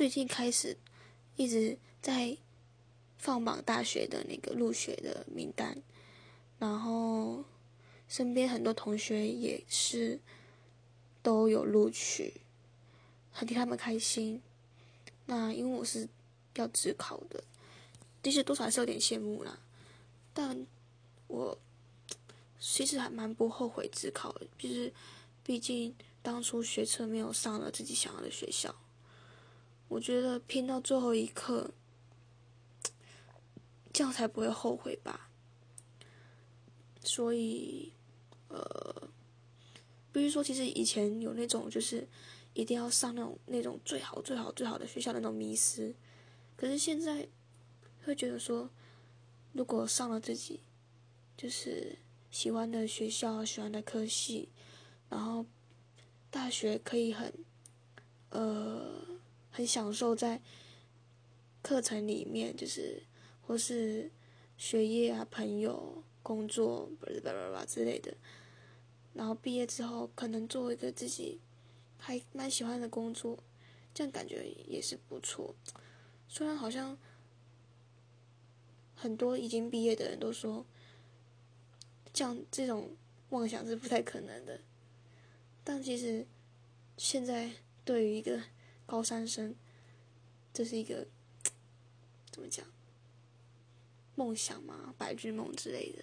最近开始一直在放榜大学的那个入学的名单，然后身边很多同学也是都有录取，很替他们开心。那因为我是要自考的，其实多少还是有点羡慕啦，但我其实还蛮不后悔自考的，就是毕竟当初学车没有上了自己想要的学校。我觉得拼到最后一刻，这样才不会后悔吧。所以，呃，比如说，其实以前有那种就是一定要上那种那种最好最好最好的学校那种迷思，可是现在会觉得说，如果上了自己就是喜欢的学校、喜欢的科系，然后大学可以很，呃。很享受在课程里面，就是或是学业啊、朋友、工作，不是吧吧吧之类的。然后毕业之后，可能做一个自己还蛮喜欢的工作，这样感觉也是不错。虽然好像很多已经毕业的人都说，这样这种妄想是不太可能的，但其实现在对于一个。高三生，这是一个怎么讲？梦想吗？白日梦之类的。